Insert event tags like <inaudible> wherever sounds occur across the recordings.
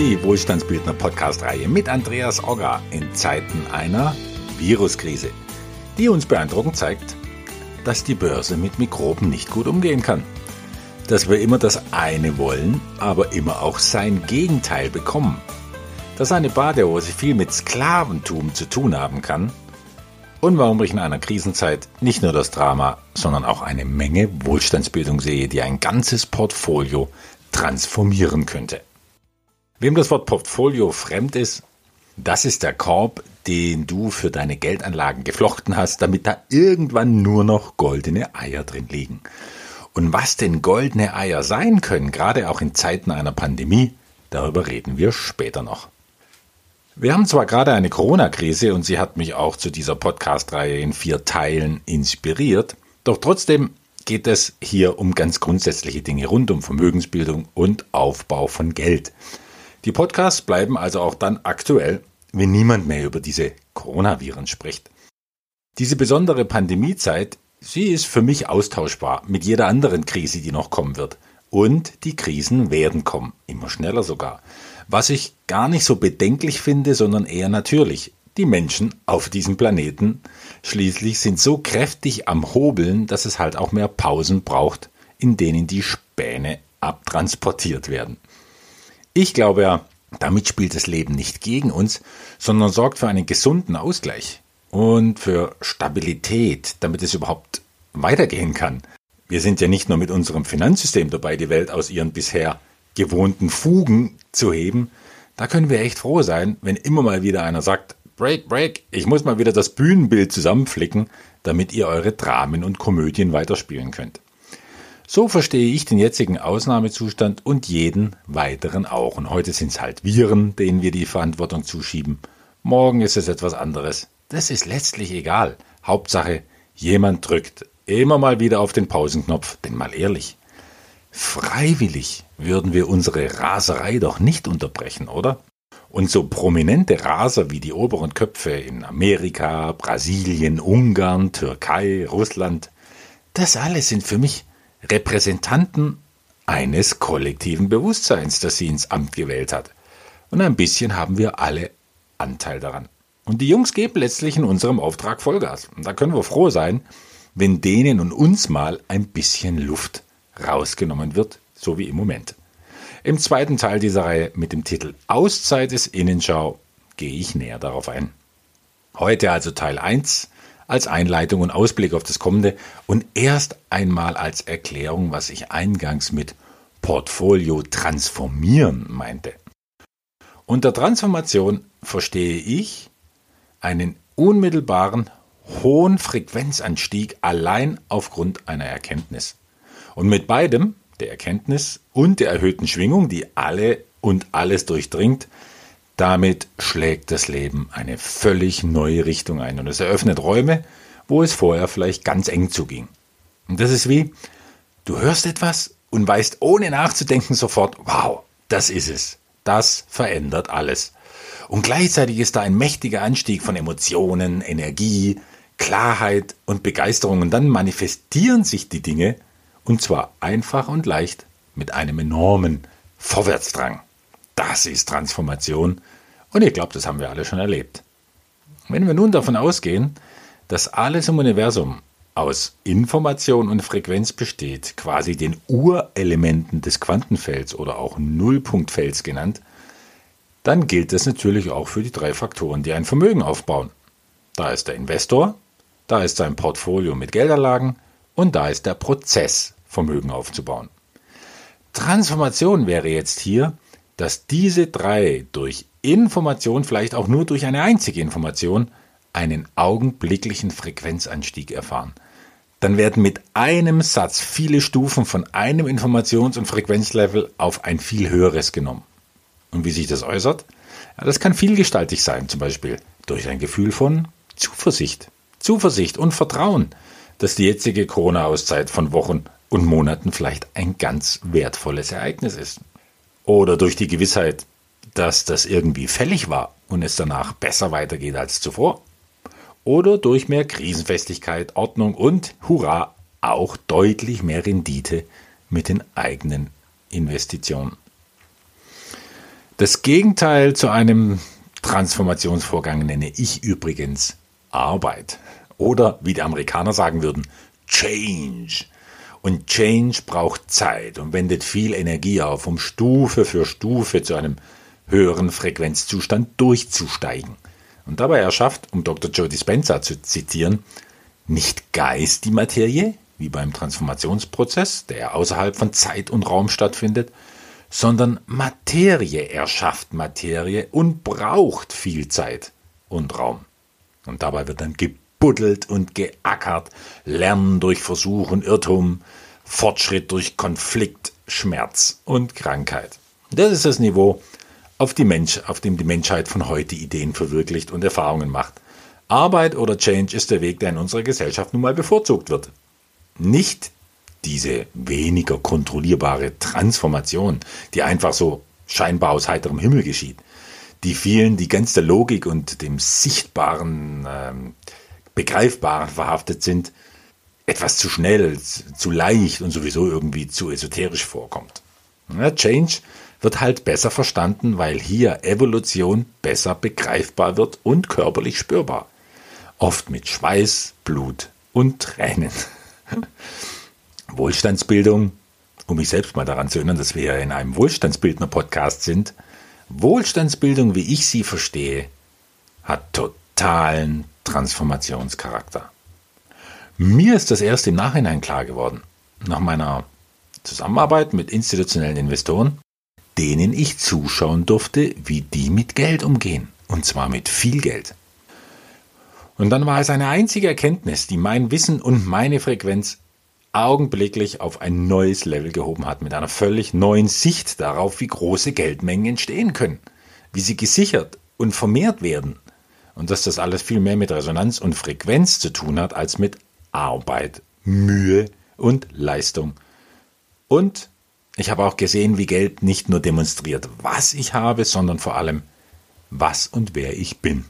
die Wohlstandsbildner Podcast-Reihe mit Andreas Ogger in Zeiten einer Viruskrise, die uns beeindruckend zeigt, dass die Börse mit Mikroben nicht gut umgehen kann. Dass wir immer das eine wollen, aber immer auch sein Gegenteil bekommen. Dass eine Badehose viel mit Sklaventum zu tun haben kann. Und warum ich in einer Krisenzeit nicht nur das Drama, sondern auch eine Menge Wohlstandsbildung sehe, die ein ganzes Portfolio transformieren könnte. Wem das Wort Portfolio fremd ist, das ist der Korb, den du für deine Geldanlagen geflochten hast, damit da irgendwann nur noch goldene Eier drin liegen. Und was denn goldene Eier sein können, gerade auch in Zeiten einer Pandemie, darüber reden wir später noch. Wir haben zwar gerade eine Corona-Krise und sie hat mich auch zu dieser Podcast-Reihe in vier Teilen inspiriert, doch trotzdem geht es hier um ganz grundsätzliche Dinge rund um Vermögensbildung und Aufbau von Geld. Die Podcasts bleiben also auch dann aktuell, wenn niemand mehr über diese Coronaviren spricht. Diese besondere Pandemiezeit, sie ist für mich austauschbar mit jeder anderen Krise, die noch kommen wird. Und die Krisen werden kommen, immer schneller sogar. Was ich gar nicht so bedenklich finde, sondern eher natürlich. Die Menschen auf diesem Planeten schließlich sind so kräftig am Hobeln, dass es halt auch mehr Pausen braucht, in denen die Späne abtransportiert werden. Ich glaube ja, damit spielt das Leben nicht gegen uns, sondern sorgt für einen gesunden Ausgleich und für Stabilität, damit es überhaupt weitergehen kann. Wir sind ja nicht nur mit unserem Finanzsystem dabei, die Welt aus ihren bisher gewohnten Fugen zu heben. Da können wir echt froh sein, wenn immer mal wieder einer sagt, Break, Break, ich muss mal wieder das Bühnenbild zusammenflicken, damit ihr eure Dramen und Komödien weiterspielen könnt. So verstehe ich den jetzigen Ausnahmezustand und jeden weiteren auch. Und heute sind es halt Viren, denen wir die Verantwortung zuschieben. Morgen ist es etwas anderes. Das ist letztlich egal. Hauptsache, jemand drückt immer mal wieder auf den Pausenknopf. Denn mal ehrlich, freiwillig würden wir unsere Raserei doch nicht unterbrechen, oder? Und so prominente Raser wie die oberen Köpfe in Amerika, Brasilien, Ungarn, Türkei, Russland, das alles sind für mich Repräsentanten eines kollektiven Bewusstseins, das sie ins Amt gewählt hat. Und ein bisschen haben wir alle Anteil daran. Und die Jungs geben letztlich in unserem Auftrag Vollgas. Und da können wir froh sein, wenn denen und uns mal ein bisschen Luft rausgenommen wird, so wie im Moment. Im zweiten Teil dieser Reihe mit dem Titel Auszeit des Innenschau gehe ich näher darauf ein. Heute also Teil 1 als Einleitung und Ausblick auf das Kommende und erst einmal als Erklärung, was ich eingangs mit Portfolio transformieren meinte. Unter Transformation verstehe ich einen unmittelbaren hohen Frequenzanstieg allein aufgrund einer Erkenntnis. Und mit beidem, der Erkenntnis und der erhöhten Schwingung, die alle und alles durchdringt, damit schlägt das Leben eine völlig neue Richtung ein und es eröffnet Räume, wo es vorher vielleicht ganz eng zuging. Und das ist wie, du hörst etwas und weißt ohne nachzudenken sofort, wow, das ist es. Das verändert alles. Und gleichzeitig ist da ein mächtiger Anstieg von Emotionen, Energie, Klarheit und Begeisterung. Und dann manifestieren sich die Dinge, und zwar einfach und leicht, mit einem enormen Vorwärtsdrang. Das ist Transformation und ich glaube, das haben wir alle schon erlebt. Wenn wir nun davon ausgehen, dass alles im Universum aus Information und Frequenz besteht, quasi den Urelementen des Quantenfelds oder auch Nullpunktfelds genannt, dann gilt das natürlich auch für die drei Faktoren, die ein Vermögen aufbauen. Da ist der Investor, da ist sein Portfolio mit Geldanlagen und da ist der Prozess, Vermögen aufzubauen. Transformation wäre jetzt hier, dass diese drei durch Information, vielleicht auch nur durch eine einzige Information, einen augenblicklichen Frequenzanstieg erfahren. Dann werden mit einem Satz viele Stufen von einem Informations- und Frequenzlevel auf ein viel höheres genommen. Und wie sich das äußert? Ja, das kann vielgestaltig sein, zum Beispiel durch ein Gefühl von Zuversicht. Zuversicht und Vertrauen, dass die jetzige Corona-Auszeit von Wochen und Monaten vielleicht ein ganz wertvolles Ereignis ist oder durch die Gewissheit, dass das irgendwie fällig war und es danach besser weitergeht als zuvor, oder durch mehr Krisenfestigkeit, Ordnung und, hurra, auch deutlich mehr Rendite mit den eigenen Investitionen. Das Gegenteil zu einem Transformationsvorgang nenne ich übrigens Arbeit. Oder wie die Amerikaner sagen würden, Change. Und Change braucht Zeit und wendet viel Energie auf, um Stufe für Stufe zu einem höheren Frequenzzustand durchzusteigen. Und dabei erschafft, um Dr. Joe Dispenza zu zitieren, nicht Geist die Materie, wie beim Transformationsprozess, der außerhalb von Zeit und Raum stattfindet, sondern Materie erschafft Materie und braucht viel Zeit und Raum. Und dabei wird dann gebuddelt und geackert, Lernen durch Versuch und Irrtum, Fortschritt durch Konflikt, Schmerz und Krankheit. Das ist das Niveau, auf, die Mensch, auf dem die Menschheit von heute Ideen verwirklicht und Erfahrungen macht. Arbeit oder Change ist der Weg, der in unserer Gesellschaft nun mal bevorzugt wird. Nicht diese weniger kontrollierbare Transformation, die einfach so scheinbar aus heiterem Himmel geschieht. Die vielen, die ganz der Logik und dem Sichtbaren, ähm, Begreifbaren verhaftet sind, etwas zu schnell, zu leicht und sowieso irgendwie zu esoterisch vorkommt. Ja, Change wird halt besser verstanden, weil hier Evolution besser begreifbar wird und körperlich spürbar. Oft mit Schweiß, Blut und Tränen. <laughs> Wohlstandsbildung, um mich selbst mal daran zu erinnern, dass wir ja in einem Wohlstandsbildner-Podcast sind. Wohlstandsbildung, wie ich sie verstehe, hat totalen Transformationscharakter. Mir ist das erst im Nachhinein klar geworden, nach meiner Zusammenarbeit mit institutionellen Investoren, denen ich zuschauen durfte, wie die mit Geld umgehen. Und zwar mit viel Geld. Und dann war es eine einzige Erkenntnis, die mein Wissen und meine Frequenz augenblicklich auf ein neues Level gehoben hat, mit einer völlig neuen Sicht darauf, wie große Geldmengen entstehen können, wie sie gesichert und vermehrt werden und dass das alles viel mehr mit Resonanz und Frequenz zu tun hat als mit Arbeit, Mühe und Leistung. Und ich habe auch gesehen, wie Geld nicht nur demonstriert, was ich habe, sondern vor allem, was und wer ich bin.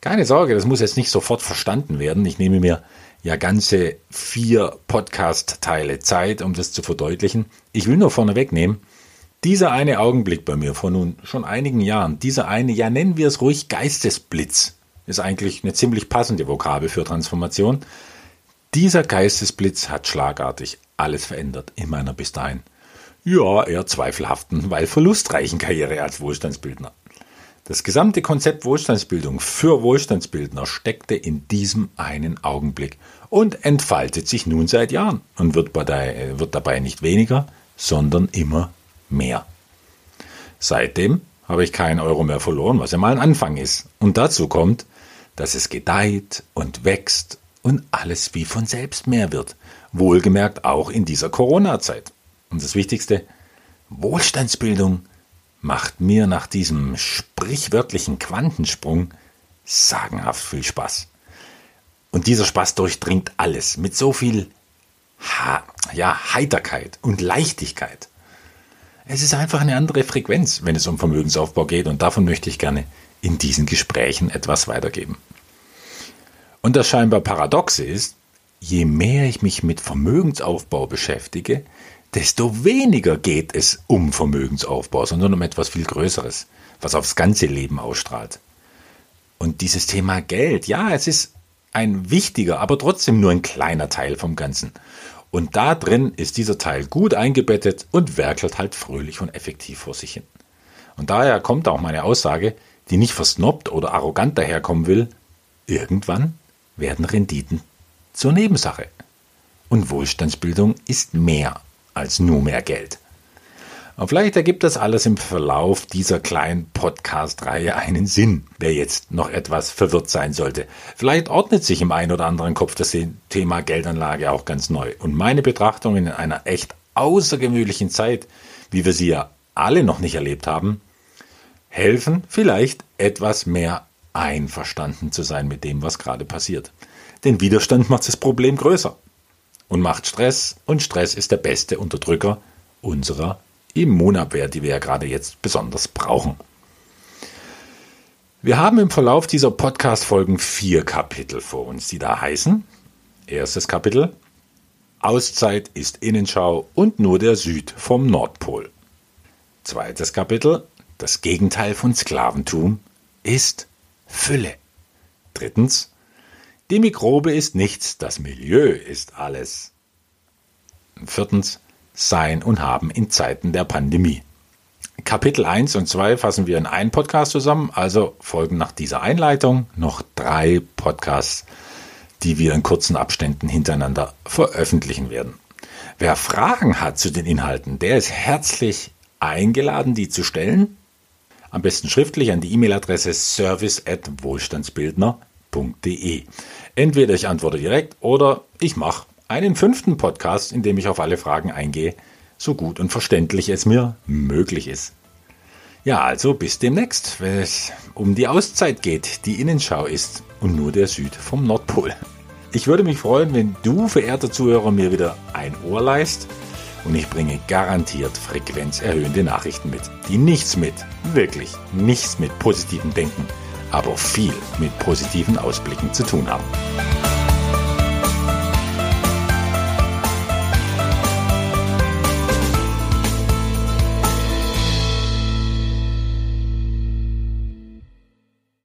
Keine Sorge, das muss jetzt nicht sofort verstanden werden. Ich nehme mir ja ganze vier Podcast-Teile Zeit, um das zu verdeutlichen. Ich will nur vorneweg nehmen, dieser eine Augenblick bei mir vor nun schon einigen Jahren, dieser eine, ja nennen wir es ruhig Geistesblitz, ist eigentlich eine ziemlich passende Vokabel für Transformation. Dieser Geistesblitz hat schlagartig alles verändert in meiner bis dahin, ja, eher zweifelhaften, weil verlustreichen Karriere als Wohlstandsbildner. Das gesamte Konzept Wohlstandsbildung für Wohlstandsbildner steckte in diesem einen Augenblick und entfaltet sich nun seit Jahren und wird, dabei, wird dabei nicht weniger, sondern immer mehr. Seitdem habe ich keinen Euro mehr verloren, was ja mal ein Anfang ist. Und dazu kommt, dass es gedeiht und wächst und alles wie von selbst mehr wird. Wohlgemerkt auch in dieser Corona-Zeit. Und das Wichtigste, Wohlstandsbildung macht mir nach diesem sprichwörtlichen Quantensprung sagenhaft viel Spaß. Und dieser Spaß durchdringt alles mit so viel ha ja, Heiterkeit und Leichtigkeit. Es ist einfach eine andere Frequenz, wenn es um Vermögensaufbau geht und davon möchte ich gerne in diesen Gesprächen etwas weitergeben. Und das scheinbar Paradoxe ist, je mehr ich mich mit Vermögensaufbau beschäftige, desto weniger geht es um Vermögensaufbau, sondern um etwas viel Größeres, was aufs ganze Leben ausstrahlt. Und dieses Thema Geld, ja, es ist ein wichtiger, aber trotzdem nur ein kleiner Teil vom Ganzen. Und da drin ist dieser Teil gut eingebettet und werkelt halt fröhlich und effektiv vor sich hin. Und daher kommt auch meine Aussage, die nicht versnobbt oder arrogant daherkommen will, irgendwann werden Renditen zur Nebensache. Und Wohlstandsbildung ist mehr als nur mehr Geld. Und vielleicht ergibt das alles im Verlauf dieser kleinen Podcast-Reihe einen Sinn, wer jetzt noch etwas verwirrt sein sollte. Vielleicht ordnet sich im einen oder anderen Kopf das Thema Geldanlage auch ganz neu. Und meine Betrachtungen in einer echt außergewöhnlichen Zeit, wie wir sie ja alle noch nicht erlebt haben, helfen vielleicht etwas mehr einverstanden zu sein mit dem, was gerade passiert. Denn Widerstand macht das Problem größer und macht Stress und Stress ist der beste Unterdrücker unserer Immunabwehr, die wir ja gerade jetzt besonders brauchen. Wir haben im Verlauf dieser Podcast-Folgen vier Kapitel vor uns, die da heißen. Erstes Kapitel. Auszeit ist Innenschau und nur der Süd vom Nordpol. Zweites Kapitel. Das Gegenteil von Sklaventum ist Fülle. Drittens. Die Mikrobe ist nichts, das Milieu ist alles. Viertens. Sein und Haben in Zeiten der Pandemie. Kapitel 1 und 2 fassen wir in einen Podcast zusammen, also folgen nach dieser Einleitung noch drei Podcasts, die wir in kurzen Abständen hintereinander veröffentlichen werden. Wer Fragen hat zu den Inhalten, der ist herzlich eingeladen, die zu stellen. Am besten schriftlich an die E-Mail-Adresse service@wohlstandsbildner.de. Entweder ich antworte direkt oder ich mache einen fünften Podcast, in dem ich auf alle Fragen eingehe, so gut und verständlich es mir möglich ist. Ja, also bis demnächst, wenn es um die Auszeit geht, die Innenschau ist und nur der Süd vom Nordpol. Ich würde mich freuen, wenn du, verehrter Zuhörer, mir wieder ein Ohr leist und ich bringe garantiert frequenzerhöhende Nachrichten mit, die nichts mit, wirklich nichts mit positivem Denken, aber viel mit positiven Ausblicken zu tun haben.